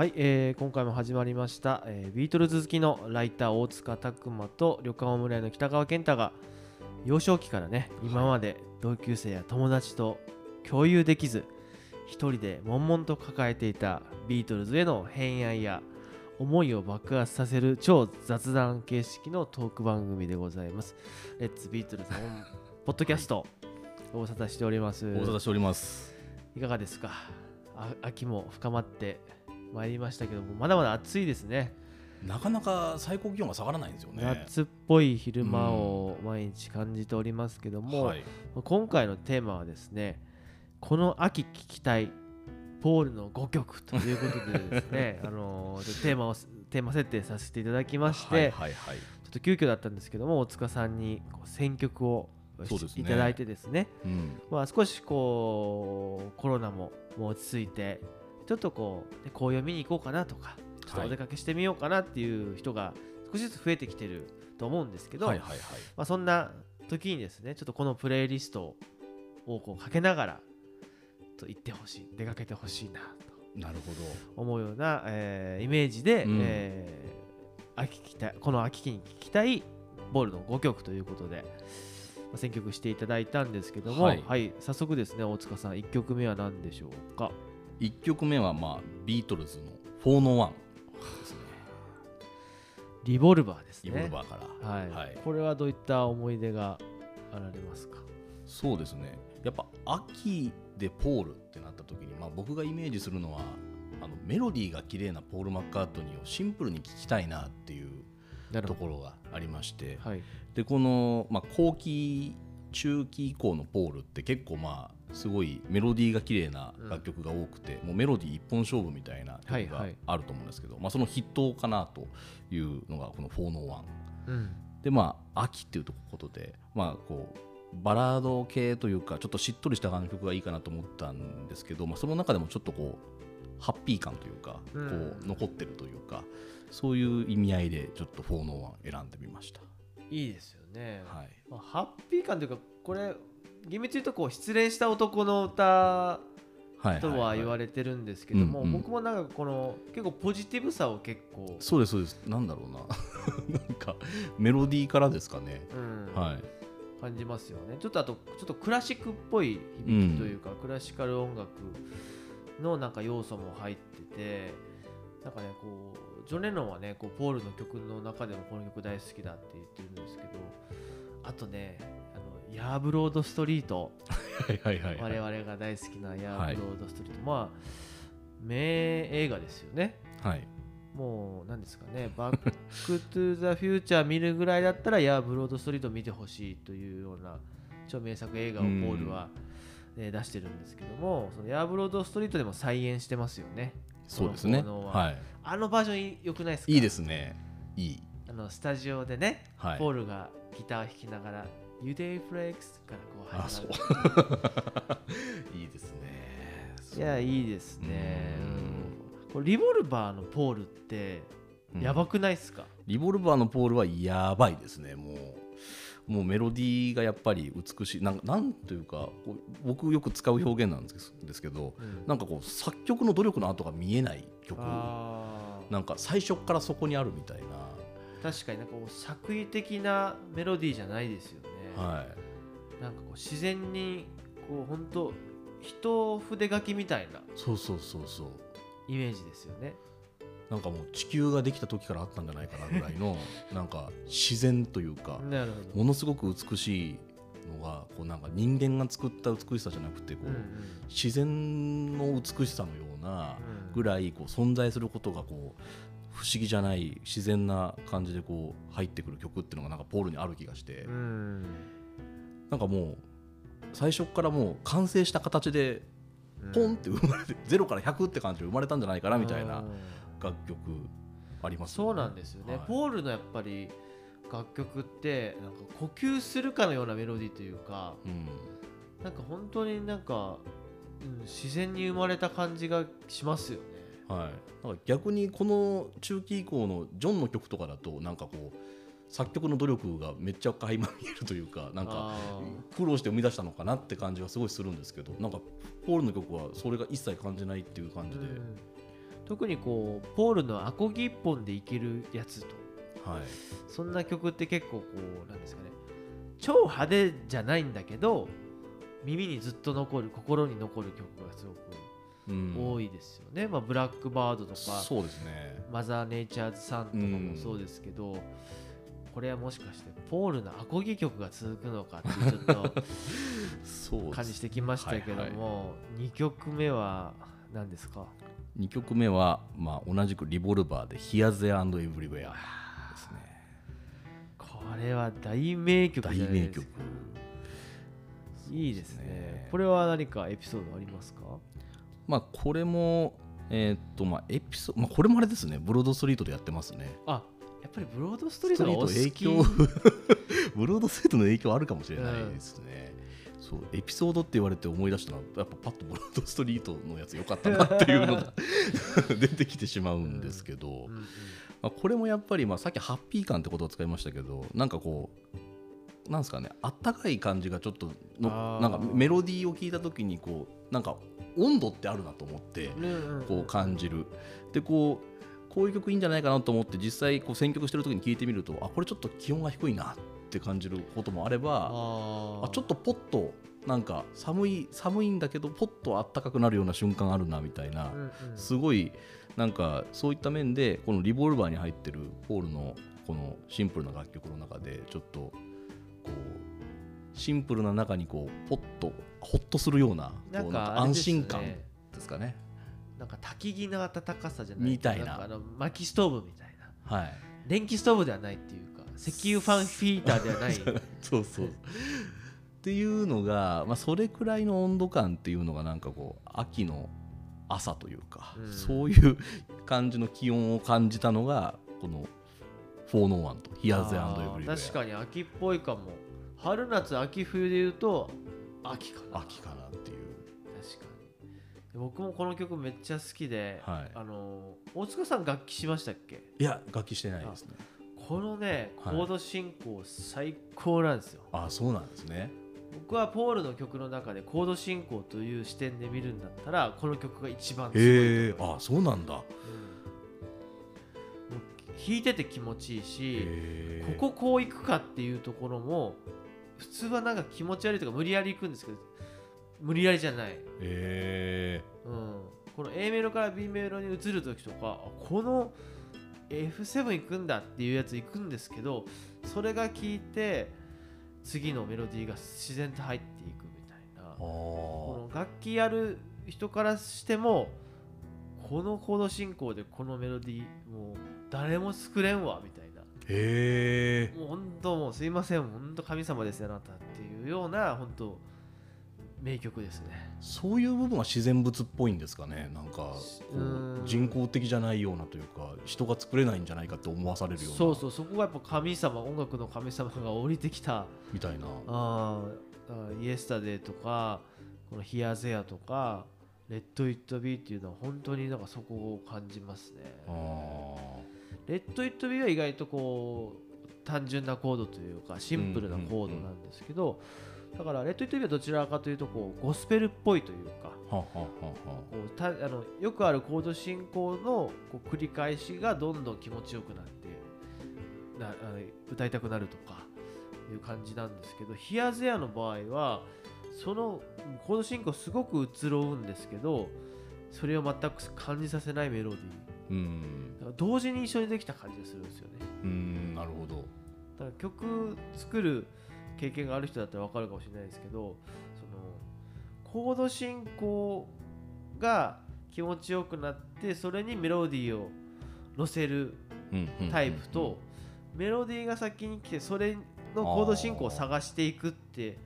はい、えー今回も始まりました、えービートルズ好きのライター大塚拓磨と旅館オムライの北川健太が幼少期からね今まで同級生や友達と共有できず一人で悶々と抱えていたビートルズへの偏愛や思いを爆発させる超雑談形式のトーク番組でございます。レッツビートルズポッドキャスト、ご無沙汰しております。ご無沙汰しております。いかがですか？あ秋も深まってまいりましたけどもまだまだ暑いですねなかなか最高気温が下がらないんですよね。夏っぽい昼間を毎日感じておりますけども、はい、今回のテーマはですねこの秋聴きたいポールの5曲ということでですね あのーテーマをテーマ設定させていただきまして、はいはいはい。ちょっと急遽だったんですけども大塚さんに選曲をそうですねいただいてですねうん、まあ、少しこうコロナも落ち着いてちょっとこうね紅葉見に行こうかなとかちょっとお出かけしてみようかなっていう人が少しずつ増えてきてると思うんですけど、はいはいはい。まあ、そんな時にですねちょっとこのプレイリストをこうかけながらと行ってほしい出かけてほしいなと。なるほど。思うような、えーイメージで、うん。えー秋聴きたいこの秋期に聴きたいボールの5曲ということで、まあ選曲していただいたんですけども、ははいい早速ですね大塚さん1曲目は何でしょうか？一曲目はまあビートルズのフォーノワンですね。リボルバーですねリボルバーから。はいはいこれはどういった思い出があられますか？そうですね。やっぱ秋でポールってなった時に、まあ僕がイメージするのは。あのメロディーが綺麗なポール・マッカートニーをシンプルに聴きたいなっていうところがありまして、どはいでこの、まあ、後期中期以降のポールって結構まあすごいメロディーが綺麗な楽曲が多くて、もうメロディー一本勝負みたいな曲がはいはい。あると思うんですけど、まあ、その筆頭かなというのがこの「401」うん。でまあ秋っていうことでまあこうバラード系というかちょっとしっとりした楽曲がいいかなと思ったんですけど、まあ、その中でもちょっとこうハッピー感というか、うん。こう残ってるというかそういう意味合いでちょっと401選んでみました。いいですよね、はい。まあ、ハッピー感というかこれ厳密に言うとこう失恋した男の歌はいとは言われれてるんですけども、うんうん。僕もなんかこの結構ポジティブさを結構、そうですそうです。なんだろうな。なんかメロディーからですかね、うん。はい。感じますよね。ちょっとあとちょっとクラシックっぽい響きというか、クラシカル音楽のなんか要素も入っててなんかねこうジョン・レノンはねこうポールの曲の中でもこの曲大好きだって言ってるんですけどあとねヤーブロード・ストリート。はいはいはい我々が大好きなヤーブロード・ストリート、まあ名映画ですよね。はい。もう何ですかね、バック・トゥ・ザ・フューチャー見るぐらいだったら、ヤー・ブロード・ストリート見てほしいというような超名作映画をポールは、えー出してるんですけども、そのヤー・ブロード・ストリートでも再演してますよね。そうですね。は。はい。あのバージョン良くないですか？いいですね。いい。あのスタジオでね、はい。ポールがギターを弾きながら、ユデイ・フレックスからこうあそう。始 いいですね。まる。いや、いいですね。うん。うんこれリボルバーのポールって、うん。やばくないですか、リボルバーのポールはやばいですね。もうもうメロディーがやっぱり美しい。なんなんというか僕よく使う表現なんですですけどうん。なんかこう作曲の努力の跡が見えない曲。なんか最初からそこにあるみたい確かになんかこう作為的なメロディーじゃないですよね、なはい。なんかこう自然にこう本当一筆書きみたいなそうそうそうそう。イメージですよね。なんかもう地球ができた時からあったんじゃないかなぐらいの なんか自然というかなるほど、ものすごく美しいのがこうなんか人間が作った美しさじゃなくてこう、うんうん。自然の美しさのようなうんぐらいこう存在することがこう不思議じゃない自然な感じでこう入ってくる曲っていうのがなんかポールにある気がして、うん。なんかもう最初からもう完成した形でポンって生まれて、ゼロから100って感じで生まれたんじゃないかなみたいなうん。楽曲ありますそうなんですよね、はい。ポールのやっぱり楽曲ってなんか呼吸するかのようなメロディーというかうん。なんか本当になんか、うん、自然に生まれた感じがしますよねはい、なんか逆にこの中期以降のジョンの曲とかだとなんかこう作曲の努力がめっちゃ垣間見えるというか なんかあ苦労して生み出したのかなって感じはすごいするんですけどなんかポールの曲はそれが一切感じないっていう感じで、ーうん。特にこうポールのアコギ一本でいけるやつと。はい。そんな曲って結構こうなんですかね。超派手じゃないんだけど耳にずっと残る心に残る曲がすごくうん多いですよね、まあ、ブラックバードとかそうですね。マザーネイチャーズさんとかもそうですけど、これはもしかしてポールのアコギ曲が続くのかっていうちょっとそう感じてきましたけども、2曲目は何ですか？2曲目は、まあ、同じくリボルバーで「Here, There and Everywhere」ですね。これは大名曲大じゃない名曲ですか。いいですね。ね。これは何かエピソードありますか？まあこれもえーっとまあエピソード、まあ、これもあれですね。ブロードストリートでやってますね。あやっぱりブロードストリートがお好き。影響。ブロードストリートの影響あるかもしれないですね、そうエピソードって言われて思い出したのはやっぱパッとブロードストリートのやつよかったなっていうのが 出てきてしまうんですけど、うんうんまあ、これもやっぱり、まあ、さっきハッピー感ってことを使いましたけどなんかこうなんですかねあったかい感じがちょっとのなんかメロディーを聞いた時にこうなんか温度ってあるなと思ってこう感じる。でこうこういう曲いいんじゃないかなと思って実際こう選曲してる時に聞いてみるとあこれちょっと気温が低いなって感じることもあればあちょっとポッとなんか寒い寒いんだけどポッとあったかくなるような瞬間あるなみたいな、うんうん。すごいなんかそういった面でこのリボルバーに入ってるポールのこのシンプルな楽曲の中でちょっとこうシンプルな中にこうポッとホッとするようななんこうなんか安心感ねですかね。なんか焚き木の温かさじゃないみたいな。あの薪ストーブみたいな。はい、電気ストーブではないっていうか石油ファンヒーターではない。そうそう。っていうのが、まあ、それくらいの温度感っていうのがなんかこう秋の朝というか、うん。そういう感じの気温を感じたのがこの「フォーノーワンと「ヒアーズエあブリウェア」ー確かに秋っぽいかも。春夏秋冬で言うと秋かな。秋かなっていう。確かに。僕もこの曲めっちゃ好きで、はい。あの大塚さん楽器しましたっけ？いや楽器してないですね。このねコはい。ード進行最高なんですよ、あそうなんですね。僕はポールの曲の中でコード進行という視点で見るんだったらこの曲が一番すごいと思へえいます。あそうなんだ。うん弾いてて気持ちいいしこここう行くかっていうところも普通はなんか気持ち悪いとか無理やり行くんですけど無理やりじゃない、うん、この A メロから B メロに移る時とかあこの F7 行くんだっていうやつ行くんですけどそれが効いて次のメロディーが自然と入っていくみたいな。あこーの楽器やる人からしてもこのコード進行でこのメロディーもう誰も作れんわみたいな。へえ。もう本当もうすいません本当神様ですよあなたっていうような本当名曲ですね。そういう部分は自然物っぽいんですかね。なんか人工的じゃないようなというか人が作れないんじゃないかって思わされるような。そうそうそこがやっぱ神様音楽の神様が降りてきた。みたいな。あーイエスタデーとかこのヒアゼアとかレット・イット・ビーっていうのは本当になんかそこを感じますね。あーレット・イット・ビーは意外とこう単純なコードというかシンプルなコードなんですけど、だからレット・イット・ビーはどちらかというとこうゴスペルっぽいというかこうたあのよくあるコード進行のこう繰り返しがどんどん気持ちよくなってなあの歌いたくなるとかいう感じなんですけどヒアゼアの場合はそのコード進行すごく移ろうんですけどそれを全く感じさせないメロディーうん。だから同時に一緒にできた感じがするんですよね。うんなるほど。だから曲作る経験がある人だったら分かるかもしれないですけどそのコード進行が気持ちよくなってそれにメロディーを乗せるタイプとメロディーが先に来てそれのコード進行を探していくって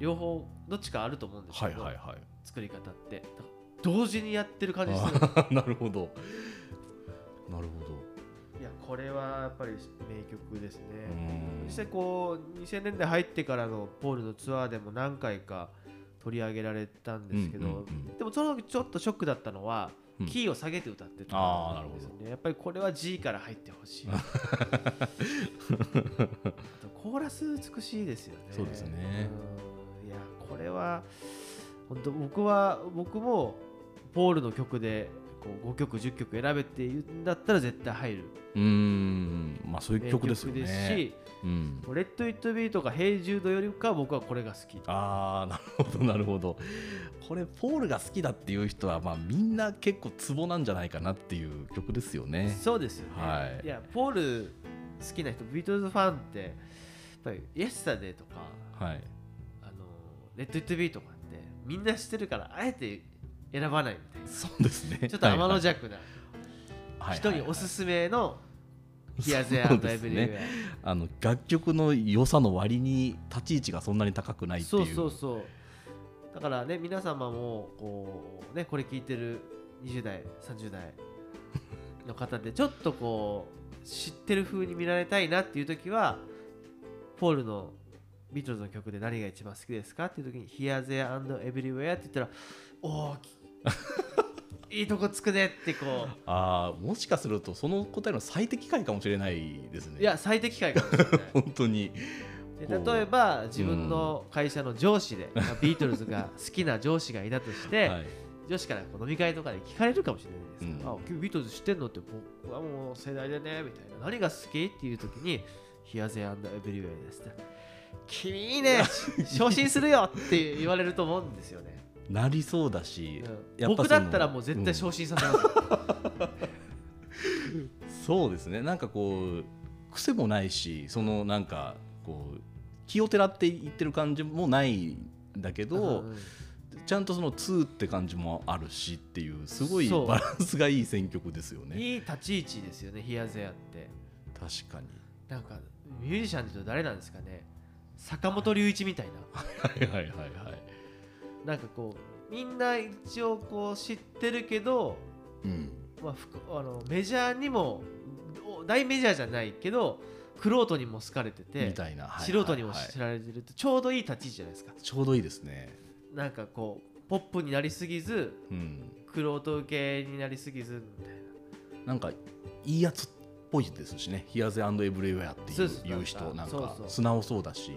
両方どっちかあると思うんですはけど、いはいはい。作り方って同時にやってる感じする。なるほど。なるほど。いやこれはやっぱり名曲ですね。うん。そしてこう2000年代入ってからのポールのツアーでも何回か取り上げられたんですけど、うんうんうんでもその時ちょっとショックだったのは、うん。キーを下げて歌ってたあーなるほど。んですよねやっぱりこれは G から入ってほしい。あとコーラス美しいですよね。そうですね。うん。いやこれは本当僕は僕もポールの曲でこう5曲10曲選べっていうんだったら絶対入る。うーん。まあそういう曲ですよね。ですしうん「レッド・イット・ビー」とか「ヘイ・ジュード」よりかは僕はこれが好き。ああなるほどなるほど。これポールが好きだっていう人はまあみんな結構ツボなんじゃないかなっていう曲ですよね。そうですよね、はいやポール好きな人ビートルズファンってやっぱり「イエスタデー」とかはい「あのレッド・イット・ビー」とかってみんな知ってるからあえて選ばないみたいそうですね。な ちょっと天の弱な。はい人におすすめの「ヒアゼアそうンド・エブリウですね。ェア」あの楽曲の良さの割に立ち位置がそんなに高くないっていそううそうそう。だからね皆様もこうねこれ聞いてる20代30代の方でちょっとこう知ってる風に見られたいなっていう時はポールのビートルズの曲で何が一番好きですかっていう時に「Here, There and Everywhere」って言ったら「おお いいとこつくね」ってこああもしかするとその答えの最適解かもしれないですね。ういや最適解かもしれない。本当に。で例えば自分の会社の上司で、まあビートルズが好きな上司がいたとして、はい。女子からこう飲み会とかで聞かれるかもしれないですけど、うん。あ君ビートルズ知ってんのって僕はもう世代でねみたいな。何が好きっていう時に「Here, There and Everywhere」ですって。君いいね。昇進するよって言われると思うんですよね、なりそうだし、うん。僕だったらもう絶対昇進させます、そうですね。なんかこう癖もないしそのなんかこう気をてらって言ってる感じもないんだけど、うんちゃんとその2って感じもあるしっていうすごいバランスがいい選曲ですよね。いい立ち位置ですよね「Here, There」って。確かに。なんかミュージシャンで言うと誰なんですかね。坂本龍一みたいな。はいはいはいはいなんかこうみんな一応こう知ってるけどうん。まあ、ふくあのメジャーにもお大メジャーじゃないけどクロートにも好かれててみたいな、はい素人にも知られてるってちょうどいい立ち位置じゃないですか。ちょうどいいですね。なんかこうポップになりすぎずうん。クロ受けになりすぎずみたいな。なんかいいやつっぽいですしね「Here, There and Everywhere」っていうそうです。言う人なんかそうそう。素直そうだし、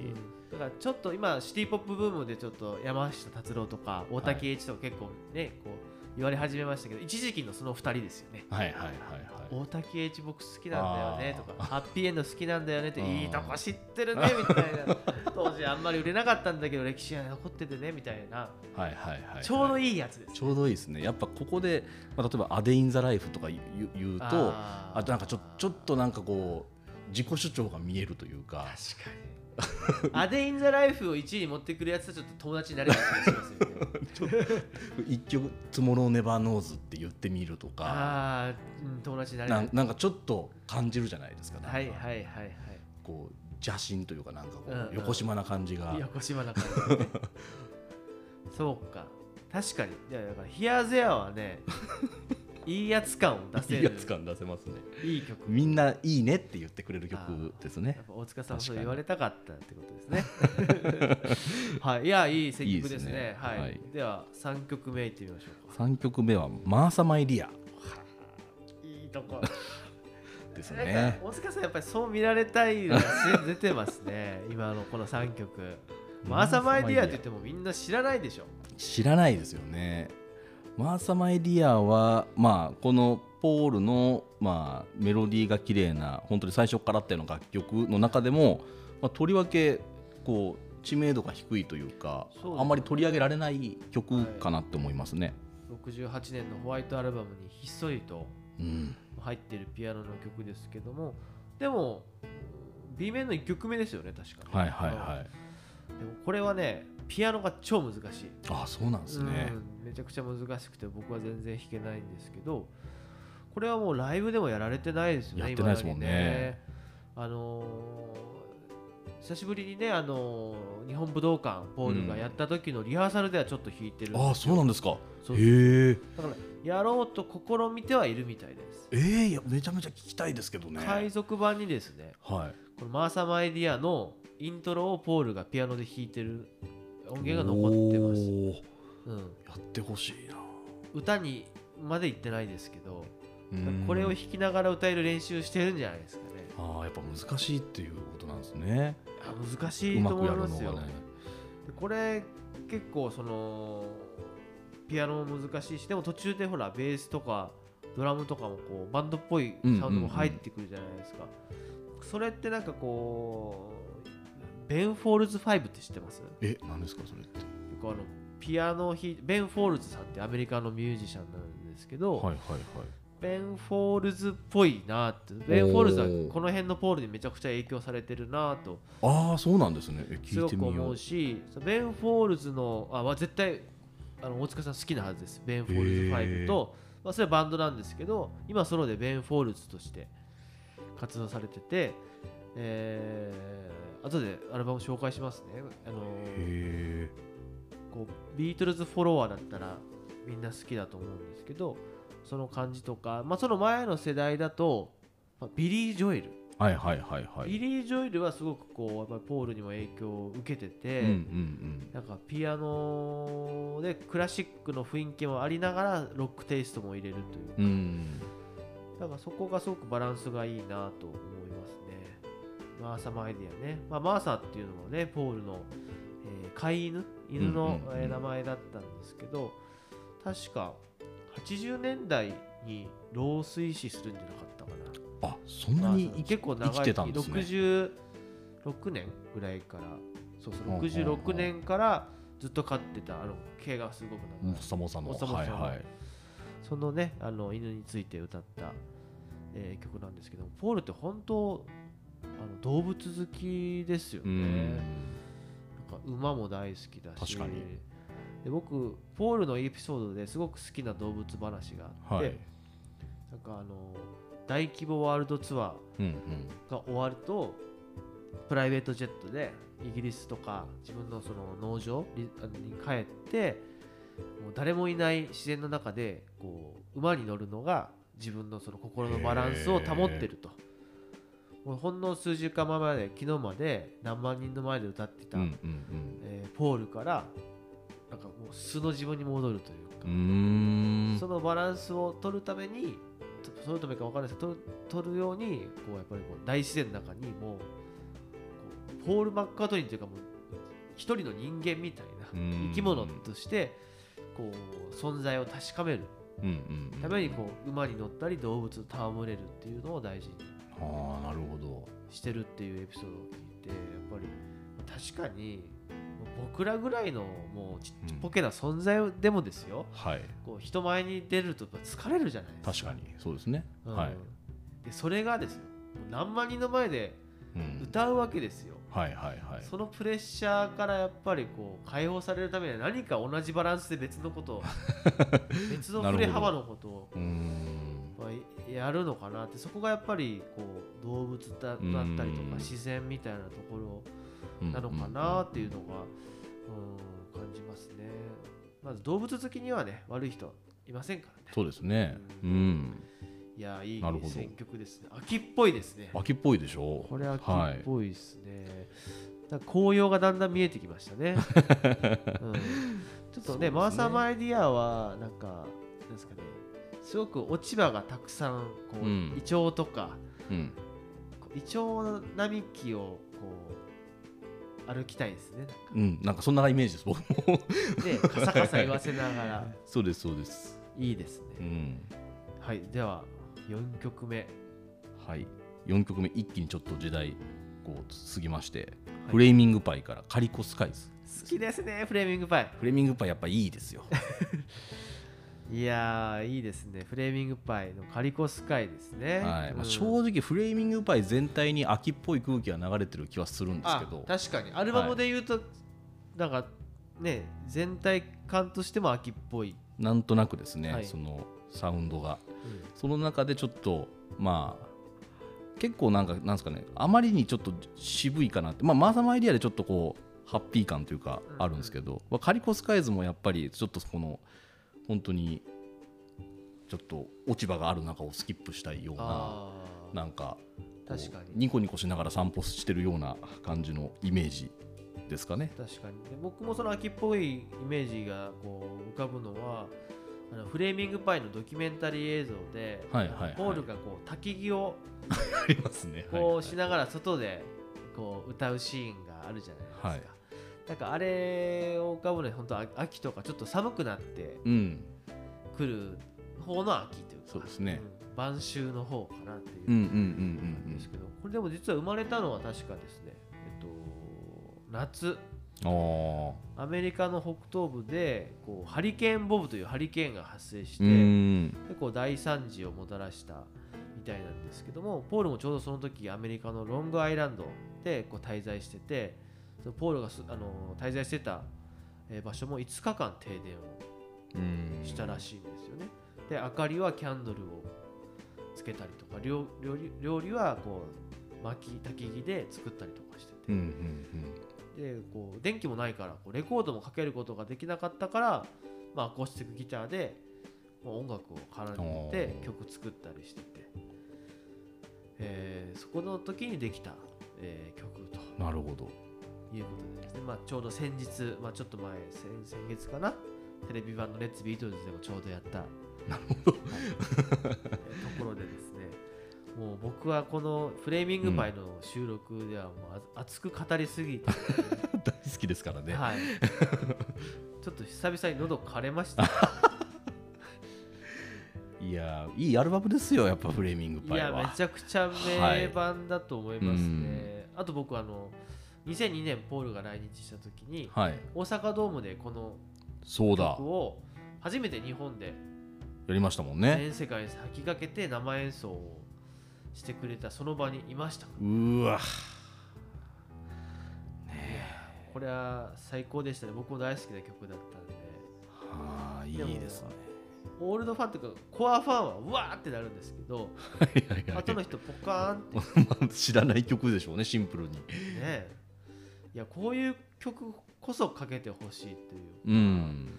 だからちょっと今シティ・ポップブームでちょっと山下達郎とか大竹栄一とか結構ね、こう言われ始めましたけど一時期のその2人ですよね。はいはいはいはい。大竹栄一僕好きなんだよねとあかハッピーエンド好きなんだよねっていいとこ知ってるね みたいな。当時あんまり売れなかったんだけど歴史が残っててねみたいな。はいはいはいはい。ちょうどいいやつですちょうどいいですね。やっぱここで、まあ、例えば「アデイン・ザ・ライフ」とか言うとあとなんかちょちょっとなんかこう自己主張が見えるというか。確かにアデイン・ザ・ライフを1位に持ってくるやつはちょっと友達になれない気がしますよね。一曲「トゥモロー・ネバー・ノーズ」って言ってみるとか。ああ、うん、友達になれなないんなんかちょっと感じるじゃないですかはいはいはいはい。こう邪心というかなんかこう、うんうん。よこしまな感じが。よこしまな感じ、ね、そうか。確かに。いやだから「ヒアゼアはね いいやつ感を出せるいいやつ感出せますねいい曲みんないいねって言ってくれる曲ですねやっぱ大塚さんもそう言われたかったってことですね。はい、いや、いい選曲ですね。ねはい、はいでは、3曲目いってみましょうか。3曲目は「マーサ・マイ・リアいいとこ。」ですね大塚さん、やっぱりそう見られたいのが出てますね。今のこの3曲。マーサマイディアって言ってもみんな知らないでしょ。知らないですよねマーサ・マイ・リアはまあこのポールの、まあ、メロディーが綺麗な本当に最初からあったような楽曲の中でも、まあ、とりわけこう知名度が低いというかねあんまり取り上げられない曲かなって思いますね。68年のホワイトアルバムにひっそりとうん、入ってるピアノの曲ですけども、でも、B 面の1曲目ですよね、確かに。はいはいはい。でもこれはね、ピアノが超難しい。あそうなんですね。うんめちゃくちゃ難しくて僕は全然弾けないんですけどこれはもうライブでもやられてないですよねやってないですもんね今だにあのー久しぶりにね、あのー日本武道館ポールがやった時のリハーサルではちょっと弾いてるんですよあそうなんですか。へえ。だからやろうと試みてはいるみたいです、えー、いやめちゃめちゃ聞きたいですけどね。海賊版にですねはい。このマーサ・マイディアのイントロをポールがピアノで弾いてる音源が残ってます、うん、やってほしいな。歌にまで行ってないですけどうんこれを弾きながら歌える練習してるんじゃないですかね。ああやっぱ難しいっていうことなんですね。あ難しいと思いますよ。ね。でこれ結構そのピアノも難しいしでも途中でほらベースとかドラムとかもこうバンドっぽいサウンドも入ってくるじゃないですか、それってなんかこうベン・フォールズ5って知ってます？え何ですかそれってあのピアノ弾いベン・フォールズさんってアメリカのミュージシャンなんですけど、はいはいはい。ベン・フォールズっぽいなってベン・フォールズはこの辺のポールにめちゃくちゃ影響されてるなと。ああそうなんですね。えすごく聞いてみよう。思うしベン・フォールズのあ、まあ、絶対あの大塚さん好きなはずです。ベン・フォールズ5と、まあ、それはバンドなんですけど今ソロでベン・フォールズとして活動されてて、えー、後でアルバム紹介しますね。あのへこうビートルズフォロワーだったらみんな好きだと思うんですけどその感じとか、まあ、その前の世代だと、まあ、ビリー・ジョエル、えはいはいはいはい。ビリー・ジョエルはすごくこうやっぱりポールにも影響を受けてて、うんうんなんかピアノでクラシックの雰囲気もありながらロックテイストも入れるといううんうん。だからそこがすごくバランスがいいなと思いますね。マーサ・マイディアね。まあ、マーサっていうのもね、ポールの、えー飼い犬犬の、名前だったんですけど、確か80年代に老衰死するんじゃなかったかな。あそんなにマーサ結構長い生きてたんですね。66年ぐらいから、そうそう、ほうほうほう66年からずっと飼ってた、あの毛がすごく長い。もっさもさの。もっさもさの。はいはい。そのねあの犬について歌った、えー曲なんですけどポールって本当あの動物好きですようねか馬も大好きだし。確かに。で僕ポールのエピソードですごく好きな動物話があって、はい。なんかあの大規模ワールドツアうんうん。ーが終わるとプライベートジェットでイギリスとか自分のその農場にあのに帰ってもう誰もいない自然の中でこう馬に乗るのが自分のその心のバランスを保ってるとほんの数週間前まで昨日まで何万人の前で歌ってた、えーポールからなんかもう素の自分に戻るというか、そのバランスを取るためにと取るためか分からないですけど取るようにこうやっぱりこう大自然の中にもうポール・マッカートニーというかもう一人の人間みたいなうん。生き物としてこう存在を確かめる。ためにこう馬に乗ったり動物と戯れるっていうのを大事にああなるほど。してるっていうエピソードを聞いてやっぱり確かに僕らぐらいのもうちっぽけな存在でもですよ、はい。こう人前に出ると疲れるじゃないですか。確かにそうですね。うん。はい。でそれがですよ何万人の前でうん。歌うわけですよ、はいはいはい。そのプレッシャーからやっぱりこう解放されるためには何か同じバランスで別のことを 別の振れ幅のことをまあやるのかなってそこがやっぱりこう動物だだったりとうん。か自然みたいなところなのかなっていうのが、うん、感じますね。まず動物好きにはね悪い人いませんからね。そうですね。ううん。いやいい選曲ですね。秋っぽいですね。秋っぽいでしょこれ秋はいっぽいですね、なんか紅葉がだんだん見えてきましたね、うん、ちょっとねね。マーサーマイディアはなんかですかねすごく落ち葉がたくさんこう、うん。イチョウとかうん。イチョウ並木をこう歩きたいですね。うん。なんかそんなイメージです僕も。でカサカサ言わせながら。そうですそうです。いいですね、うん。はいでは4曲目。はい。4曲目一気にちょっと時代こう過ぎまして、はい。フレーミングパイからカリコスカイズ。好きですねフレーミングパイ。フレーミングパイやっぱいいですよ いやーいいですね。フレーミングパイのカリコスカイですね、はい。まあ、うん。正直フレーミングパイ全体に秋っぽい空気が流れてる気はするんですあけど。確かに。アルバムで言うと、なんかね全体感としても秋っぽい、なんとなくですね、はい。そのサウンドが。うん。その中でちょっとまあ結構なんかなんですかねあまりにちょっと渋いかなって、まあ、マーサマイディアでちょっとこうハッピー感というかうん。あるんですけど、まあカリコスカイズもやっぱりちょっとこの本当にちょっと落ち葉がある中をスキップしたいようななんか確かにニコニコしながら散歩してるような感じのイメージですかね。確かにで僕もその秋っぽいイメージがこう浮かぶのはあのフレーミングパイのドキュメンタリー映像で、はいはいはいポールがこう焚き木を ありますね。こうしながら外でこう歌うシーンがあるじゃないですか。はいなんかあれを浮かぶのに本当あ秋とかちょっと寒くなってうん。くる方の秋というかそうですね。うん晩秋の方かなっていう。うんうんうんんですけど、これでも実は生まれたのは確かですね。えっと夏。アメリカの北東部でこうハリケーンボブというハリケーンが発生して、あうん。でこう大惨事をもたらしたみたいなんですけどもポールもちょうどその時アメリカのロングアイランドでこう滞在しててそのポールがすあの滞在してたえー場所も5日間停電をうん。したらしいんですよね。で明かりはキャンドルをつけたりとか料料理料理はこう薪焚き木で作ったりとかしてて、でこう電気もないからこうレコードもかけることができなかったから、まあ、アコースティックギターでもう音楽を絡んでおー。曲作ったりしてて、えーそこの時にできた、えー曲と。うんなるほどいうことでですね、まあ、ちょうど先日、まあ、ちょっと前先先月かな？テレビ版の「レッツ・ビートルズ」でもちょうどやった。なるほど。ところでですね。もう僕はこのフレーミングパイの収録ではもうあ熱く語りすぎて、大好きですからね、はい、ちょっと久々に喉枯れました。いやーいいアルバムですよやっぱフレーミングいや、パイは。めちゃくちゃ名盤だと思いますね。はあと僕あの、2002年ポールが来日した時に、はい大阪ドームでこの曲を初めて日本でやりましたもんね全世界に先駆けて生演奏をしてくれたその場にいました。うーわこれは最高でしたね。僕も大好きな曲だったんで。はあいいですね。オールドファンというか、コアファンはうわーってなるんですけど、は いはいはい後の人ポカーンって。まあ知らない曲でしょうねシンプルに。ねいやこういう曲こそかけてほしいっていう。うん。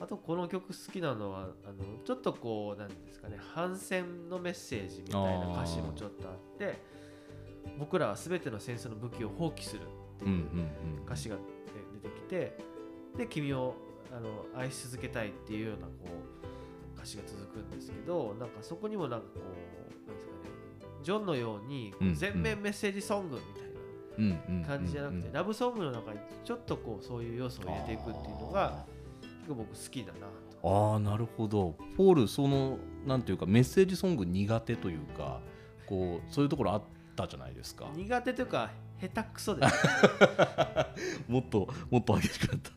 あとこの曲好きなのはあのちょっとこうなんですかね反戦のメッセージみたいな歌詞もちょっとあって僕らは全ての戦争の武器を放棄するっていううん歌詞が出てきてで君をあの愛し続けたいっていうようなこう歌詞が続くんですけどなんかそこにもなんかこうなんですかねジョンのように全面メッセージソングみたいな感じじゃなくて、ラブソングの中にちょっとこうそういう要素を入れていくっていうのが結構僕好きだなと。ああなるほどポールそのなんていうかメッセージソング苦手というかこうそういうところあったじゃないですか苦手というか下手くそです、もっともっと激しかった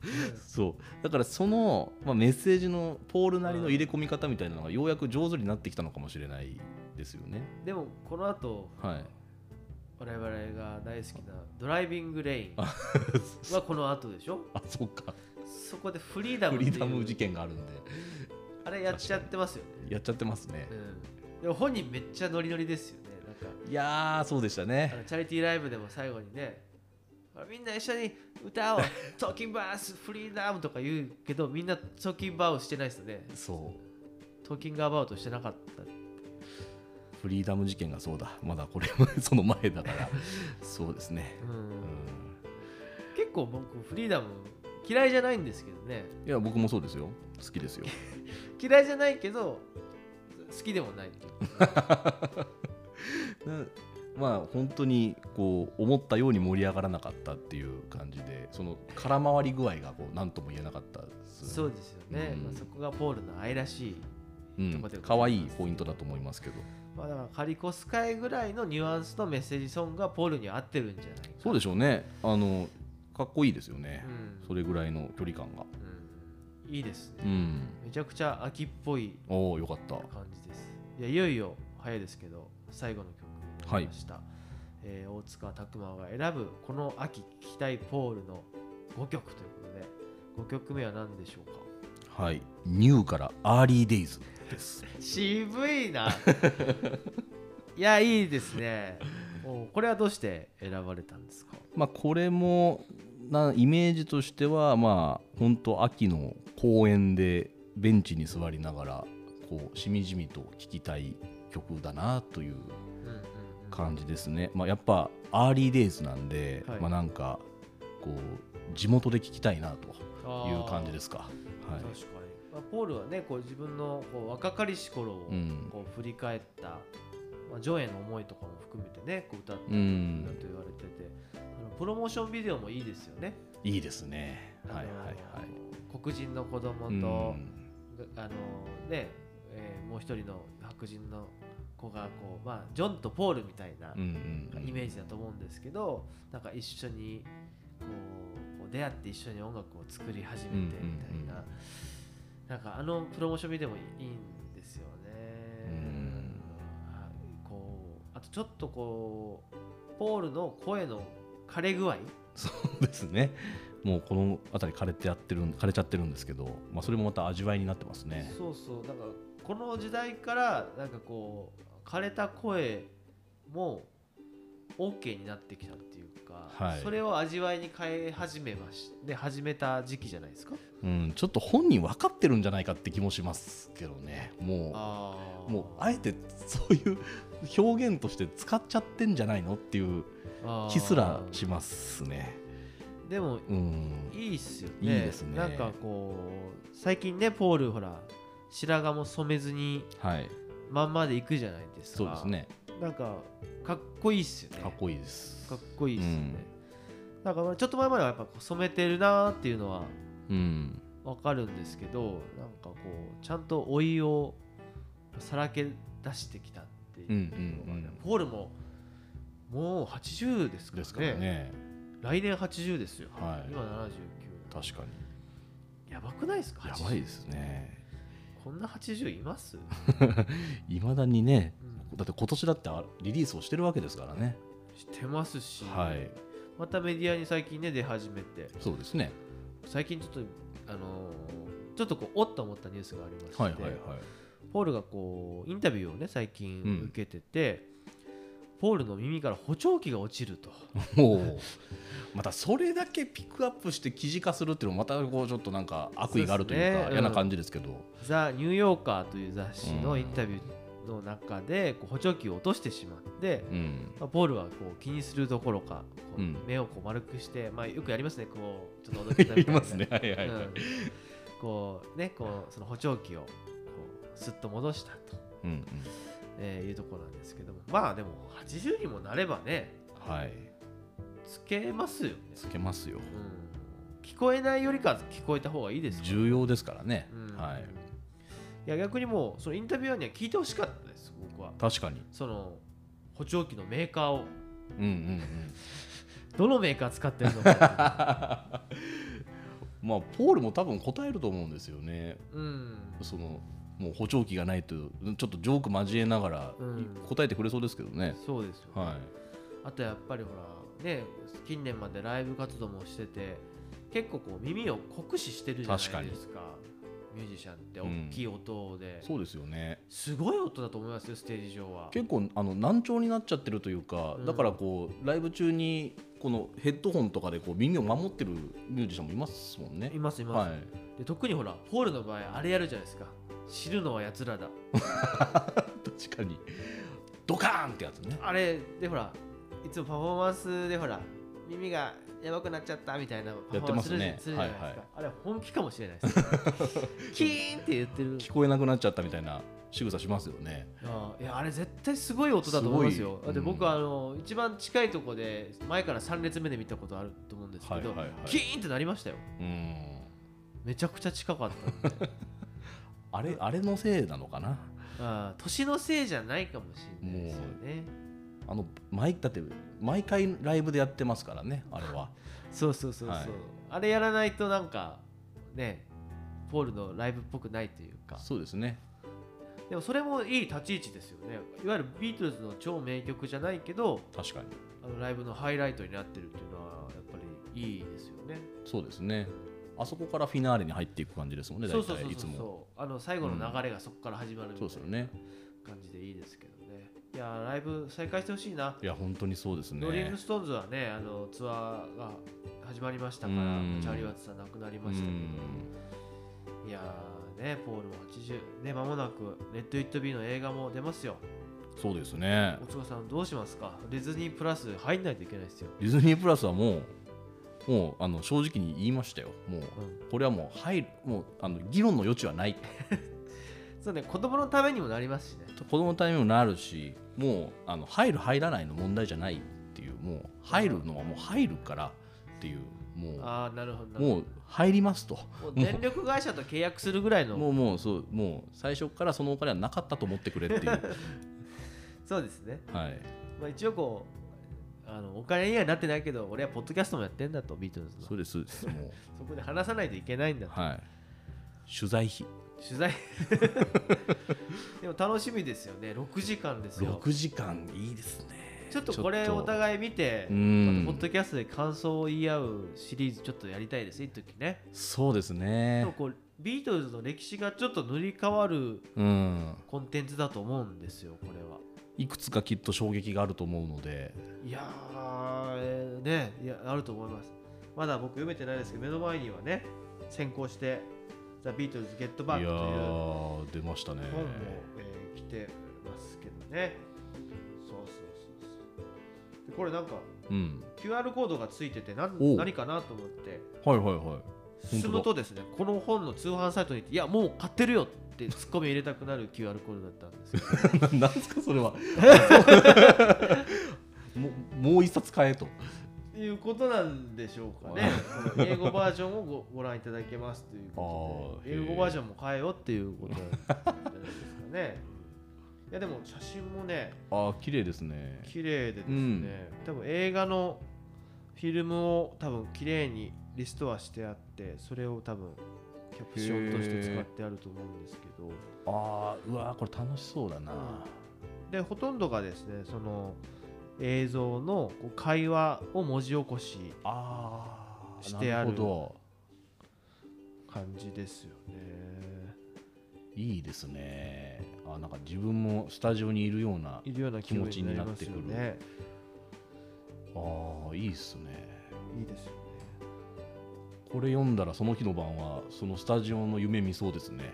そうだからその、まあ、メッセージのポールなりの入れ込み方みたいなのがようやく上手になってきたのかもしれないですよねでもこの後はい我々が大好きな「ドライビング・レイン」はこの後でしょ？あそうか。そこでフリーダムフリーダム事件があるんで。あれやっちゃってますよね、やっちゃってますね。うん、でも本人めっちゃノリノリですよね。なんか。いやーそうでしたあねのチャリティーライブでも最後にねみんな一緒に歌おう「トーキンバースフリーダム」とか言うけどみんなトーキンバウしてないですよね。そう。トーキングアバウトしてなかったフリーダム事件がそうだ。まだこれもその前だから。そうですね。うん。うん結構僕フリーダム嫌いじゃないんですけどね。いや僕もそうですよ。好きですよ。嫌いじゃないけど好きでもない まあ本当にこう思ったように盛り上がらなかったっていう感じでその空回り具合がこう何とも言えなかったですそうですよね、うん。まあ、そこがポールの愛らしい、うんとこでございます。可愛いポイントだと思いますけどまあ、だからカリコスカイぐらいのニュアンスのメッセージソングがポールに合ってるんじゃないか。そうでしょうね。あのかっこいいですよね、うん。それぐらいの距離感が。うん、いいですね、うん。めちゃくちゃ秋っぽいおおよかった。感じです。いやいよいよ早いですけど最後の曲になりました、えー大塚拓磨が選ぶこの秋聴きたいポールの5曲ということで5曲目は何でしょうか？はい。ニューからアーリーデイズです渋いな。いやいいですね。おこれはどうして選ばれたんですか？まあこれもなイメージとしてはまあ本当秋の公園でベンチに座りながらこうしみじみと聴きたい曲だなという感じですね、まあ、やっぱアーリーデイズなんで、はい。まあなんかこう地元で聴きたいなという感じですか。はい。確かに、まあ、ポールはねこう自分のこう若かりし頃をうん。こう振り返った、まあ、ジョへの思いとかも含めてねこう歌ってうん。だと言われてて、あのプロモーションビデオもいいですよね。いいですね。はいはいはい。黒人の子供と、うん。あのね、えーもう一人の白人の子がこう、まあ、ジョンとポールみたいなイメージだと思うんですけど、なんか一緒にこうこう出会って一緒に音楽を作り始めてみたいな、うんうんうんなんかあのプロモーションビデオもいいんですよね。うん。はい。こうあとちょっとこうポールの声の枯れ具合。そうですね。もうこの辺り枯れてやってるん枯れちゃってるんですけど、まあ、それもまた味わいになってますね。そうそう。なんかこの時代からなんかこう枯れた声も OK になってきたっていうか、はい。それを味わいに変え始めましで始めた時期じゃないですか？うん、ちょっと本人分かってるんじゃないかって気もしますけどね。もあうもうあえてそういう 表現として使っちゃってんじゃないのっていう気すらしますね。でもうん。いいっすよね。いいですね。なんかこう最近ねポールほら白髪も染めずにはい。まんまでいくじゃないですか。そうですねなんかかっこいいっすよね。かっこいいです。かっこいいっすよね、なん。かちょっと前まではやっぱ染めてるなーっていうのはうん。わかるんですけどなんかこうちゃんと老いをさらけ出してきたっていうのがね、うんうんうん。ポールももう80ですからね。ですからね。来年80ですよ、はい。今79確かやばくないですか？にや80ばいですね。こんな80います、いまだにねうんだって今年だってあリリースをしてるわけですからね。してますし、はい。またメディアに最近ね出始めて。そうですね。最近ちょっとあのーちょっとこうおっと思ったニュースがありまして、はいはいはい。ポールがこうインタビューをね最近うん受けてて、ポールの耳から補聴器が落ちると。またそれだけピックアップして記事化するっていうのもまたこうちょっとなんか悪意があるというか嫌な感じですけど、ザ・ニューヨーカーという雑誌のうんインタビューの中でこう補聴器を落としてしまって、うん。まあ、ポールはこう気にするどころかこううん。目をこう丸くして、まあ、よくやりますねこうちょっと踊ってたり ますね。はいはいはい、うん。こうねこうその補聴器をこうスッと戻したと、うんうん。えーいうところなんですけども。まあでも80にもなればねはい。つけますよね、つけますよ。うん、聞こえないよりかは聞こえた方がいいですよ重要ですからね、うん。はいいや逆にもうそのインタビュアーには聞いてほしかったです僕は。確かに。その補聴器のメーカーを。うんうんうん。どのメーカー使ってるのか まあポールも多分答えると思うんですよね。うん。そのもう補聴器がないとちょっとジョーク交えながらうん。答えてくれそうですけどね、そうですよ、ね。はい。あとやっぱりほらね近年までライブ活動もしてて結構こう耳を酷使してるじゃないですかミュージシャンってうん。大きい音で、そうですよね。すごい音だと思いますよステージ上は。結構あの難聴になっちゃってるというか、うん。だからこうライブ中にこのヘッドホンとかでこう耳を守ってるミュージシャンもいますもんね。い。ますいます、はい、で特にほらポールの場合あれやるじゃないですか。知るのはやつらだ。確かに。ドカーンってやつね。あれでほらいつもパフォーマンスでほら耳がやばくなっちゃったみたいなやってますね。するじゃないですか、あれ本気かもしれないです。キーンって言ってる。聞こえなくなっちゃったみたいな仕草しますよね。あいやあれ絶対すごい音だと思いますよ。だって僕うん。あの一番近いとこで前から3列目で見たことあると思うんですけど。キーンってなりましたよ。うん。めちゃくちゃ近かった。ん であれあれのせいなのかな？あー年のせいじゃないかもしれないですよねあの毎だって毎回ライブでやってますからねあれは。そうそうそうそう、はいあれやらないとなんかねポールのライブっぽくないというかそうですね。でもそれもいい立ち位置ですよねいわゆるビートルズの超名曲じゃないけど確かに。あのライブのハイライトになってるっていうのはやっぱりいいですよねそうですね。あそこからフィナーレに入っていく感じですもんね。大体いつも。そうあの最後の流れがそこから始まるみたいうなそですよね。感じでいいですけどねいやライブ再開してほしいな、いや本当にそうですね。ローリング・ストーンズはねあのツアーが始まりましたからうんチャーリー・ワッツさん亡くなりましたけどいやーねポールも80ね間もなく「Let It Be」の映画も出ますよそうですね大塚さんどうしますか？ディズニープラス入んないといけないですよ、ディズニープラスはもうもうあの正直に言いましたよ。もううん、これはもう入るもうあの議論の余地はない。そうね子供のためにもなりますしね。子供のためにもなるし、もうあの入る入らないの問題じゃないっていうもう入るのはもう入るからっていうもうああなるほどもう入りますと。どもう電力会社と契約するぐらいの。もうもうそうもう最初からそのお金はなかったと思ってくれっていう。そうですね、はい。まあ、一応こうあのお金にはなってないけど俺はポッドキャストもやってんだとビートルズの。そうですそうですも そこで話さないといけないんだと。うはい。取材費取材。でも楽しみですよね。6時間ですよ。6時間いいですね。ちょっとこれお互い見てポッドキャストで感想を言い合うシリーズちょっとやりたいです。一時ね。そうですでねもこうビートルズの歴史がちょっと塗り替わるうん。コンテンツだと思うんですよこれは。いくつかきっと衝撃があると思うので。いやーねいやあると思います。まだ僕読めてないですけど目の前にはね先行して「ザ・ビートルズ・ゲット・バック」というー出ましたね。本も、えー来てますけどね。そうそうそうそう。でこれなんかうん。QR コードがついてて何お何かなと思って。はいはいはい。進むとですねこの本の通販サイトに行っていやもう買ってるよってツッコミ入れたくなる QR コードだったんですけど。なんですかそれは。もうもう一冊買えということなんでしょうかね。英語バージョンをごご覧いただけますということで、英語バージョンも変えようっていうことなんじゃないですかね。いやでも写真もね、ああ綺麗ですね。綺麗でですね、うん。多分映画のフィルムを多分綺麗にリストアしてあって、それを多分キャプションとして使ってあると思うんですけど、ああうわーこれ楽しそうだな。でほとんどがですね、その映像のこう会話を文字起こしああしてある感じですよね。どいいですねあなんか自分もスタジオにいるようないるような気持ちになりますよ気持ちにね。ああいいっすねいいですよね。これ読んだらその日の晩はそのスタジオの夢見そうですね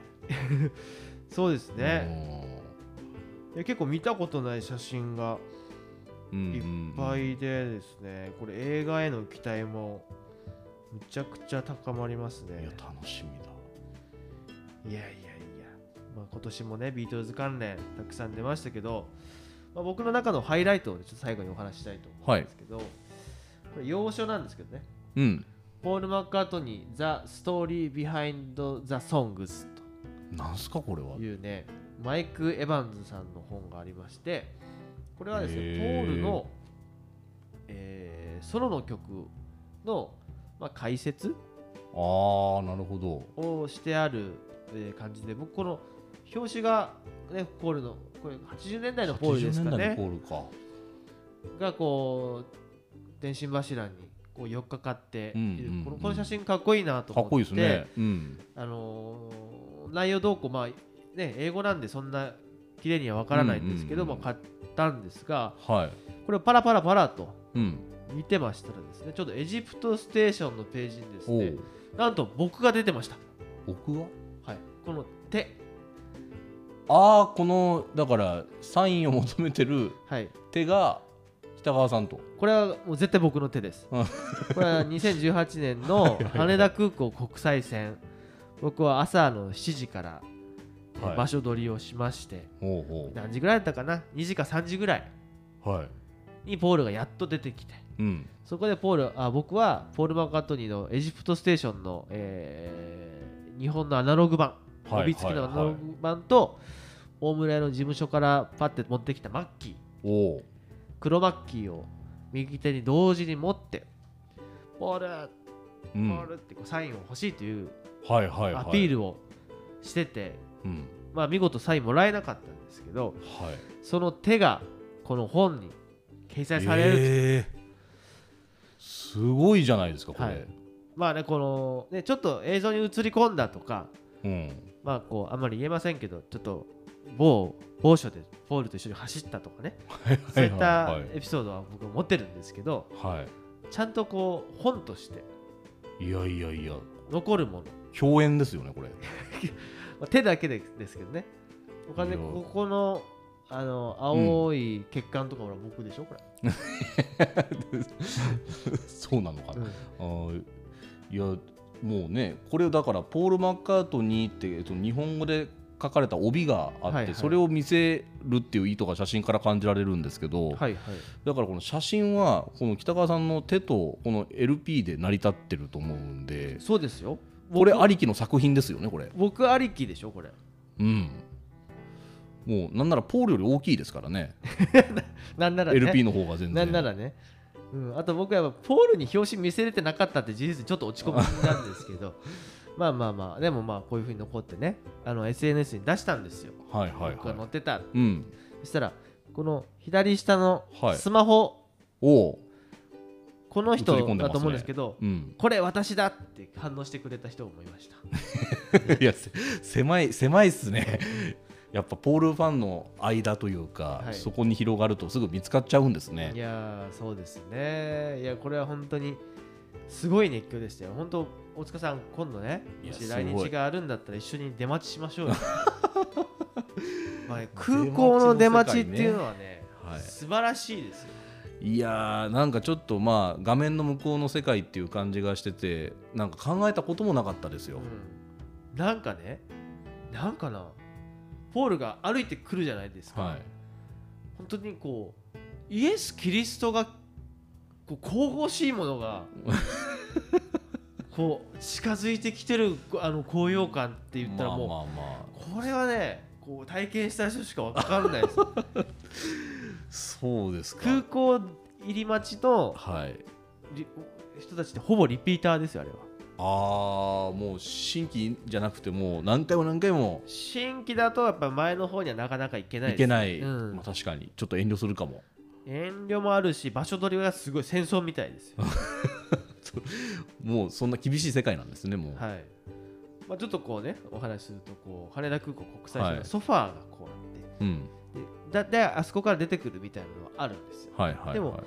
そうですね。いや結構見たことない写真がいっぱいでですね、これ映画への期待もむちゃくちゃ高まりますね。いや。楽しみだ。いやいやいや、まあ、今年もね、ビートルズ関連たくさん出ましたけど、まあ、僕の中のハイライトをちょっと最後にお話ししたいと思うんですけど、これ要所なんですけどね、うん。ポール・マッカートニー、The Story Behind the Songs と。なんすかこれは。いうねマイク・エヴァンズさんの本がありましてこれはですねポへー。ールの、えーソロの曲の、まあ、解説ああなるほど。をしてある、えー感じで僕この表紙が、ね、ポールのこれ80年代のポールですか80年代のねポールか。がこう電信柱にこう寄っかかっている、うんうんうん。このこの写真かっこいいなと思って。かっこいいですね。うん。あのー内容どうこうまあね英語なんでそんな綺麗にはわからないんですけど、うんうんうん。まあ買ったんですがはい。これをパラパラパラとうん。見てましたらですねちょっとエジプトステーションのページにですねなんと僕が出てました、僕ははい、この手。ああこのだからサインを求めてるはい。手が北川さんと。これはもう絶対僕の手です。うん。これは2018年の羽田空港国際線。僕は朝の7時からえはい。場所取りをしまして、何時ぐらいだったかな？2時か3時ぐらい。にポールがやっと出てきて。うん。そこでポールあ僕はポール・マッカートニーのエジプトステーションの、えー日本のアナログ版。はい帯付きのアナログ版と、大村屋の事務所からパッて持ってきたマッキー。黒マッキーを右手に同時に持ってポール、うポんールってこうサインを欲しいというアピールをしてて、うん。まあ見事サインもらえなかったんですけどはい。その手がこの本に掲載されると。えー。すごいじゃないですかこれ、はい。まあねこのねちょっと映像に映り込んだとかうん。まあこうあんまり言えませんけどちょっと某某所でポールと一緒に走ったとかね。そういったはいエピソードは僕持ってるんですけどはちゃんとこう本としていいやいやいや。残るもの、共演ですよねこれ まあ、手だけでですけどね。お金ここのあの青い血管とかは僕でしょこれ、そうなのかな、うん。あーいやもうねこれだからポール・マッカートニーって、えっと、日本語で書かれた帯があって、はいはい。それを見せるっていう意図が写真から感じられるんですけど、はいはい。だからこの写真はこの北川さんの手とこの LP で成り立ってると思うんでそうですよこれ僕ありきの作品ですよねこれ。僕ありきでしょこれ。うん。もうなんならポールより大きいですからね。なんならね。LP の方が全然。なんならね、うん、あと僕はやっぱポールに表紙見せれてなかったって事実にちょっと落ち込みなんですけど。まあまあまあでもまあこういうふうに残ってねあの SNS に出したんですよ、はいはい僕がはい載ってた。うん。そしたらこの左下のはい。スマホ、おおこの人だと思うんですけどうん。これ私だって反応してくれた人もいました。いやせ狭い狭いっすね。やっぱポールファンの間というか、はい。そこに広がるとすぐ見つかっちゃうんですいねやーそうですね。いやこれは本当にすごい熱狂でしたよ。本当大塚さん今度ねもし来日があるんだったら一緒に出待ちしましょうよ。まあね空港の出待ちっていうのはねはい素晴らしいですよいやーなんかちょっとまあ画面の向こうの世界っていう感じがしててなんか考えたこともなかったですよ、うん、なんかねなんかなポールが歩いてくるじゃないですか、はい。本当にこうイエス・キリストがこう神々しいものが こう近づいてきてるあの高揚感って言ったらもう、まあまあまあ。これはねこう体験した人しか分かんないです そうですか。空港入り待ちのはい。リ人たちってほぼリピーターですよあれは。ああもう新規じゃなくてもう何回も何回も。新規だとやっぱ前の方にはなかなか行けないですいけない、うん。まあ、確かに。ちょっと遠慮するかも。遠慮もあるし場所取りがすごい戦争みたいですよ。もうそんな厳しい世界なんですねもう、はい。まあ、ちょっとこうねお話しするとこう羽田空港国際線はい。のソファーがこうあって、うん。でだであそこから出てくるみたいなのはあるんですよ。はいはいはい。でも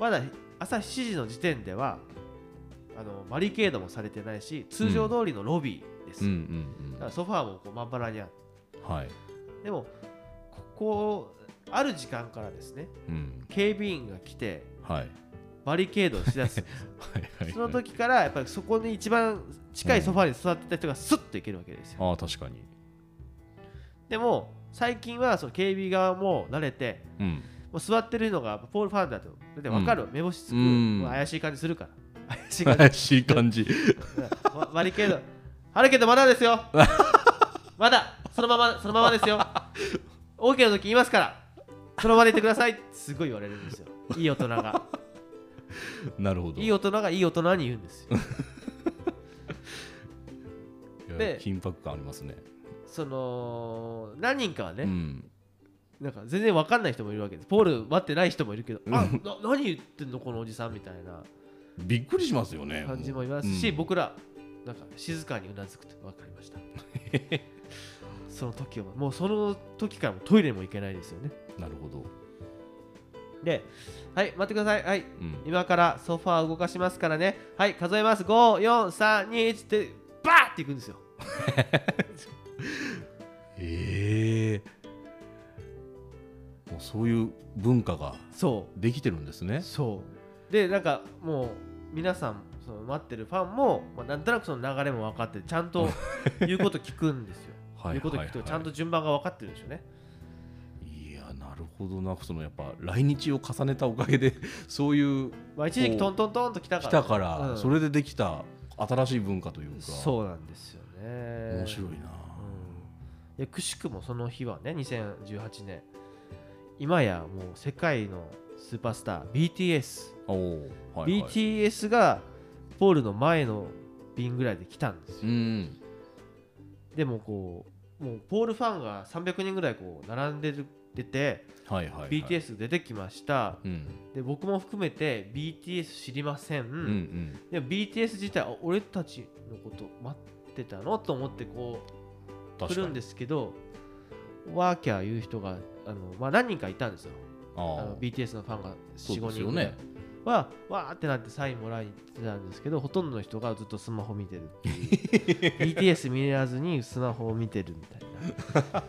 まだ朝7時の時点ではあのバリケードもされてないし通常通りのロビーです、うん。うんだからソファーもこうまんばらにある。うんはい。でもここある時間からですねうん。警備員が来てはい。バリケードをしだすんです。よ はいはい。その時からやっぱりそこに一番近いソファーに座ってた人がスッと行けるわけですよ。ああ確かに。でも最近はその警備側も慣れてうん。もう座ってるのがポール・ファンだと。で分かる、目星つく、うん。怪しい感じするから。怪しい感じ。怪しい感じ。ババリケードあるけどまだですよ。まだ。そのままそのままですよ。OK の時言いますから。そのままでいてください。ってすごい言われるんですよ。いい大人が。なるほど。いい大人がいい大人に言うんですよ。で緊迫感ありますねその何人かはね、うん。なんか全然分かんない人もいるわけです。ポール待ってない人もいるけど、うん。あな何言ってんのこのおじさんみたいなびっくりしますよね感じもいますし、う。ん。僕らなんか静かにうなずくと分かりました。その時はもうその時からもトイレも行けないですよね。なるほど、ではい待ってください。はい。うん、今からソファー動かしますからね。はい数えます。5431ってバーっていくんですよ。ええもうそういう文化がそできてるんですね。うそう。でなんかもう皆さんその待ってるファンも、まあ、なんとなくその流れも分かってちゃんと言うこと聞くんですよ。はい言うこと聞くとちゃんと順番が分かってるんでしょうね。いやなるほどな。そのやっぱ来日を重ねたおかげでそういうまあ一時期トントントンと来たから。来たから、うん。それでできた新しい文化というか。そうなんですよね。面白いな、うん。でくしくもその日はね2018年今やもう世界のスーパースター BTS、はいはい、BTS がポールの前の便ぐらいで来たんですよ、うん。でもこうもうポールファンが300人ぐらいこう並んでる出て、はいはい、はい、BTS 出てきました。うん。で僕も含めて BTS 知りません、うんうん。でも BTS 自体あ俺たちのこと待ってたの？と思ってこう来るんですけどワーキャー言う人があの、まあ、何人かいたんですよ。ああの BTS のファンが45そうですよ人ぐらいね。はわーってなってサインもらいに行ってたんですけどほとんどの人がずっとスマホ見てるって BTS 見らずにスマホを見てるみたいな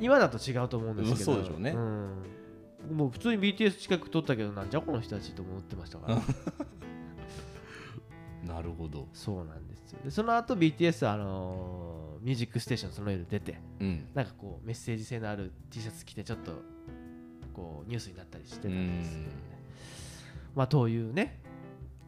今だと違うと思うんですけど。そうでしょうね。ん。もう普通に BTS 近く撮ったけどなんじゃこの人たちと思ってましたから。なるほど。そうなんですよ。でその後 BTS あのーミュージックステーションその夜出てうん。なんかこうメッセージ性のある T シャツ着てちょっとこうニュースになったりしてたんですよね。まあというね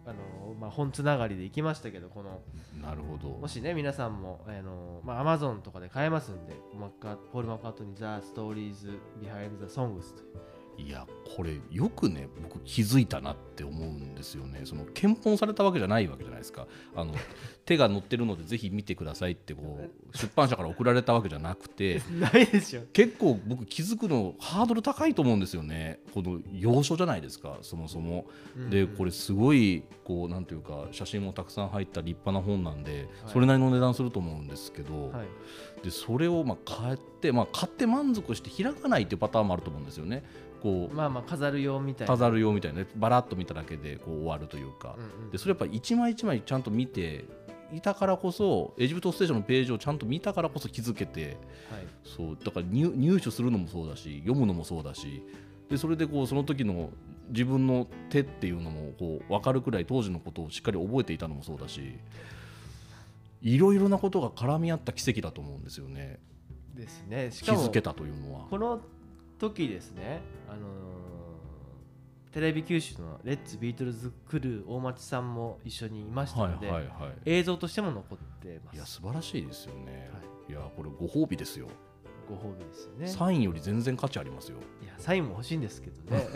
あのまあ本つながりで行きましたけどこのなるほど。もしね皆さんもあのまあ Amazon とかで買えますんでマッカポール・マッカートニー・ザ・ストーリーズ・ビハインド・ザ・ソングスといういやこれよくね僕気づいたなって思うんですよね。その検本されたわけじゃないわけじゃないですか。あの 手が載ってるのでぜひ見てくださいってこう出版社から送られたわけじゃなくて。ないでしょ結構僕気づくのハードル高いと思うんですよね。この要所じゃないですか。そもそも。でこれすごいこうなんていうか写真もたくさん入った立派な本なんで、はい。それなりの値段すると思うんですけど、はい。でそれをまあ買って、まあ、買って満足して開かないっていうパターンもあると思うんですよね。こうまあまあ飾る用みたいな。飾る用みたいなね。バラッと見ただけでこう終わるというか、うんうん。でそれやっぱ一枚一枚ちゃんと見ていたからこそエジプトステーションのページをちゃんと見たからこそ気づけてはい。そうだから入入手するのもそうだし読むのもそうだしでそれでこうその時の自分の手っていうのもこう分かるくらい当時のことをしっかり覚えていたのもそうだしいろいろなことが絡み合った奇跡だと思うんですよね。ですね。し気かもづけたというのは。この時ですね。あのーテレビ九州のレッツビートルズクルー大町さんも一緒にいましたので、はいはいはい。映像としても残ってまいやす素晴らしいですよね、い、やこれご褒美ですよ。ご褒美ですよね。サインより全然価値ありますよ。いやサインも欲しいんですけどね。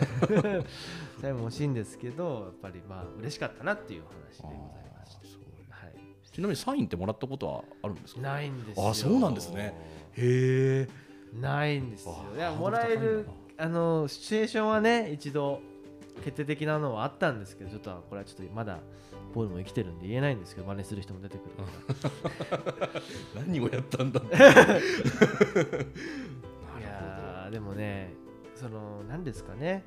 サインも欲しいんですけどやっぱりまあ嬉しかったなっていうお話でございました。はい。ちなみにサインってもらったことはあるんですか？ないんですよ。あそうなんですね。へえないんですよ。いやあもらえるあのシチュエーションはね一度決定的なのはあったんですけどちょっとこれはちょっとまだポールも生きてるんで言えないんですけど真似する人も出てくる 何をやったんだって。いやーでもねその何ですかね。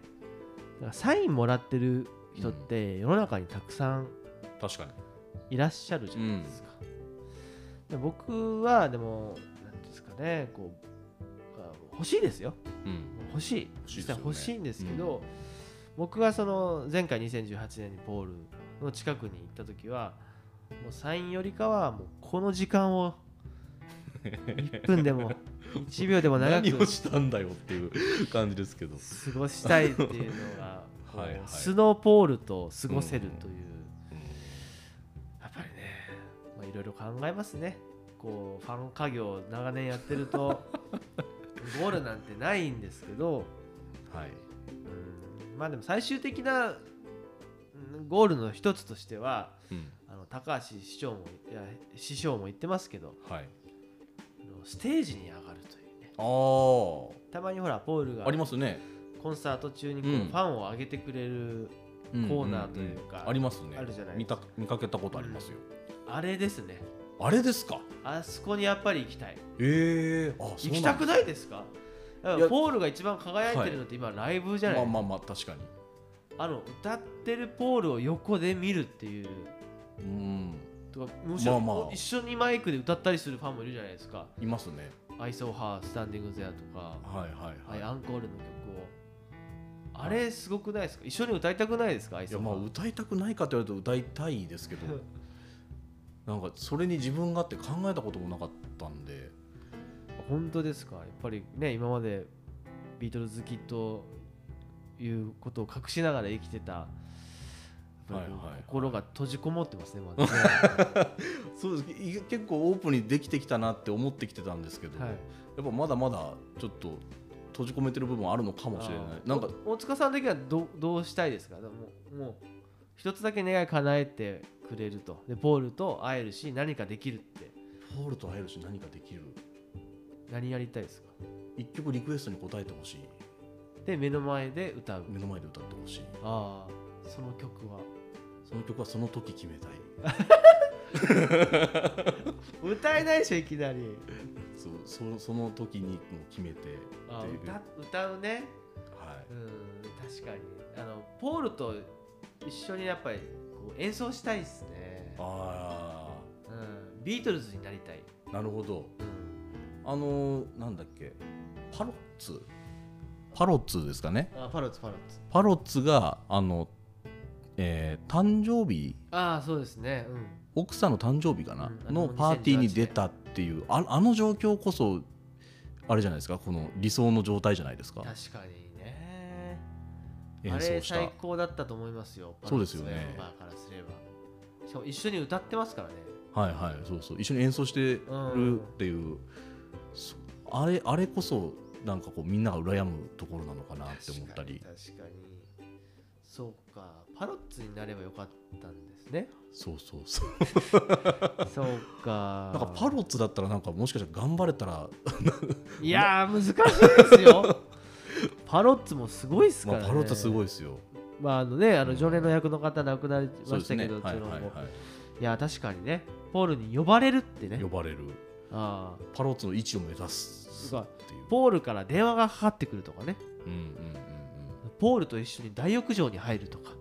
サインもらってる人って世の中にたくさん確かに。いらっしゃるじゃないですか、で僕はでも何ですかねこうあ欲しいですよ。うん。欲しい。実際欲しいんですけど、僕がその前回2018年にポールの近くに行った時はもうサインよりかはもうこの時間を1分でも 1秒でも長く何をしたんだよっていう感じですけど。過ごしたいっていうのが はいはい。スノーポールと過ごせるという、うん。やっぱりねまあいろいろ考えますね。こうファン家業を長年やってると ゴールなんてないんですけどはい。うん。まあでも最終的なうんゴールの一つとしてはうん。あの高橋市長もいや師匠も言ってますけどはい。あのステージに上がるというね。あたまにほらポールがあありますね。コンサート中にこう、うん。ファンを上げてくれるコーナーというかありますね。あるじゃない見た見かけたことありますよ、あれですねあれですか？あそこにやっぱり行きたい。ええあ行きたくないですか？だからポールが一番輝いてるのって今ライブじゃない、まあまあまあ確かに。あの歌ってるポールを横で見るっていう。うん。とかむしろ、まあまあ。一緒にマイクで歌ったりするファンもいるじゃないですか。いますね「I saw her standing there」とか。はいはい「はい、はい、アンコール」の曲を。あれすごくないですか？一緒に歌いたくないですか「I いやまあ歌いたくないかと言われると歌いたいですけど なんかそれに自分があって考えたこともなかったんで。本当ですか？やっぱりね今までビートルズ好きということを隠しながら生きてた心が閉じこもってますねまだね。そうです。い結構オープンにできてきたなって思ってきてたんですけど、はい。やっぱまだまだちょっと閉じ込めてる部分あるのかもしれない。なんかお大塚さん的にはどどうしたいですか？もうもう一つだけ願い叶えてくれると。でポールと会えるし何かできるって。ポールと会えるし何かできる。何やりたいですか？一曲リクエストに応えてほしい。で目の前で歌う。目の前で歌ってほしい。ああその曲は。その曲はその時決めたい。歌えないでしょいきなり。そうそその時にもう決めてってい歌歌うね。はい。うん確かに。あのポールと一緒にやっぱり演奏したいですね、あうん、ビートルズになりたい、あなるほど。うん、あのーなんだっけ？パロッツ？パロッツですかね？あパロッツパロッツ。パロッツがあの、えー誕生日？ああそうですね。うん。奥さんの誕生日かな、うん。あののパーティーに出たっっていう。ああの状況こそあれじゃないですか？この理想の状態じゃないですか？確かに演奏した。れ最高だったと思いますよ。そうですよね。メンバーからすれば。しかも一緒に歌ってますからね。はいはいそうそう。一緒に演奏してるっていう、そあれあれこそなんかこうみんなが羨むところなのかなって思ったり。確かに。そうか。パロッツになればよかったんですね。そうそうそう。そうか。なんかパロッツだったらなんかもしかしたら頑張れたら、いやー難しいですよ パロッツもすごいですからね、まあ、パロッツすごいですよ。まああのねあうん。の常連の役の方亡くなりましたけど、は。いはいや確かにね。ポールに呼ばれるってね。呼ばれる。ああ。パロッツの位置を目指すすポールから電話がかかってくるとかね。うんうんうんポールと一緒に大浴場に入るとか、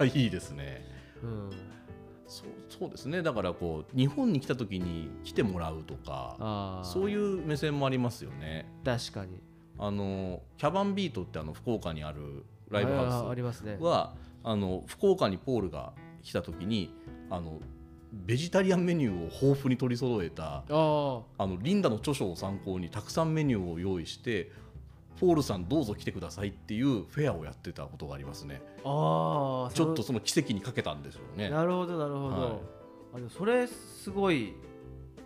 う んいいですね。うん、そうそうですね。だからこう日本に来た時に来てもらうとかそういう目線もありますよね。確かにあのキャバンビートってあの福岡にあるライブああハありますね。ウスはあの福岡にポールが来た時にあのベジタリアンメニューを豊富に取り揃えたあのリンダの著書を参考にたくさんメニューを用意してポールさんどうぞ来てくださいっていうフェアをやってたことがありますね。ああちょっとその奇跡にかけたんですよね。なるほどなるほど、はい。あそれすごい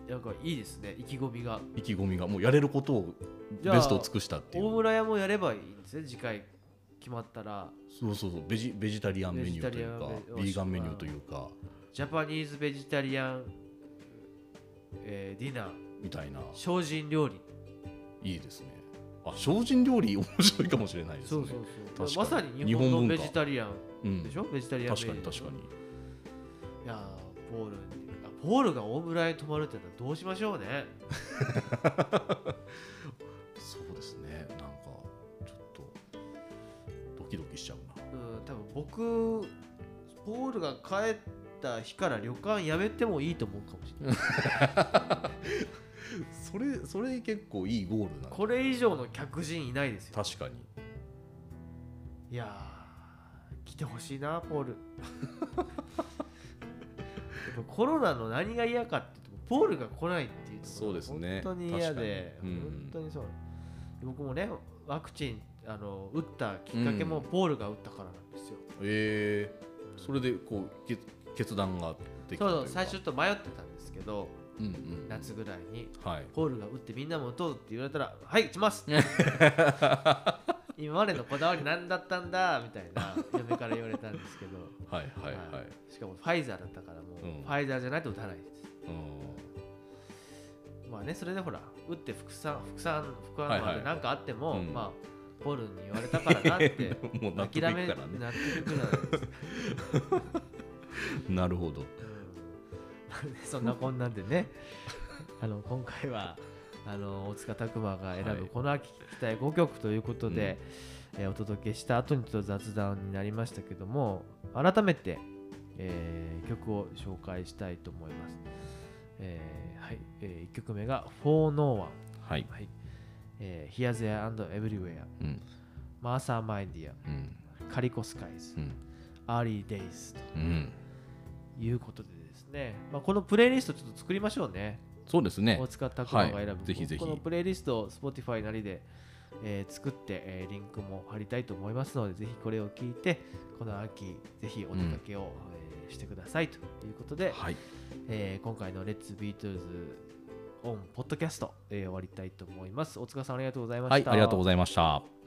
なんかいいですね意気込みが。意気込みがもうやれることをベストを尽くしたっていう。大村屋もやればいいんですね次回決まったら。そうそうそうベジベジタリアンメニューというかビーガンメニューというか。ジャパニーズベジタリアン、えーディナー。みたいな。精進料理。いいですね。あ精進料理面白いかもしれないですね。そうそうそう。まさに日日本のベジタリアンうんでしょ、ベジタリアン確かに確かに。いやーポールにあポールが大村屋に泊まるってなったらどうしましょうね。そうですね。なんかちょっとドキドキしちゃうな。うん多分僕ポールが帰った日から旅館やめてもいいと思うかもしれない。それそれ結構いいゴールなこれ以上の客人いないですよ。確かに。いやー来てほしいなポール コロナの何が嫌かっていうとポールが来ないっていうそうですね。本当に嫌で、うん。本当にそう。僕もねワクチンあの打ったきっかけもポールが打ったからなんですよ、え。ー、それでこう決決断ができたそう最初ちょっと迷ってたんですけどうんうん夏ぐらいにはい。ポールが打ってみんなも打とうって言われたらはい打ちます 今までのこだわり何だったんだみたいな嫁から言われたんですけど。はいはいはい、はい。しかもファイザーだったからもう、うん。ファイザーじゃないと打たないです。うん。まあねそれでほら打って副産副産副はいはい反応で何かあっても、うん。まあポールに言われたからなって もう納得いく諦めからね納得いくじゃななるほど。うん。そんなこんなんでね。あの今回はあの大塚拓磨が選はい。ぶこの秋聴きたい5曲ということで、えーお届けした後にちょっと雑談になりましたけども改めて、えー曲を紹介したいと思います、えーはい。え1曲目が「For No One」はい。はい。えー、Here, There and Everywhere うん。マーサー・マインディア。うん。 Calico Skies。うん。 Early Days うん。ということでですね、まあ、このプレイリストちょっと作りましょうねそうですね。大塚拓磨が選ぶ、はい。ぜひぜひ。このプレイリストを Spotify なりで、えー作って、えーリンクも貼りたいと思いますのでぜひこれを聞いてこの秋ぜひお出かけを、えーしてください。ということで、はい。えー今回の Let's Beatles on Podcast、えー終わりたいと思います。大塚さんありがとうございました、はいありがとうございました